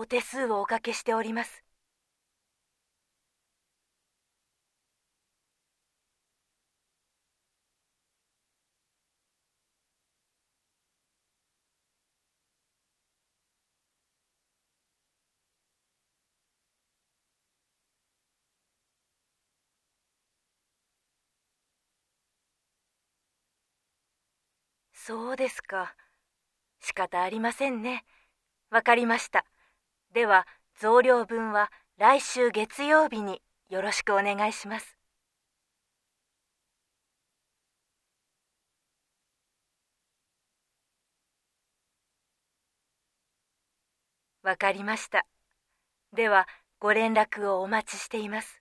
お手数をおかけしております。そうですか。仕方ありませんね。わかりました。では増量分は来週月曜日によろしくお願いします。わかりました。ではご連絡をお待ちしています。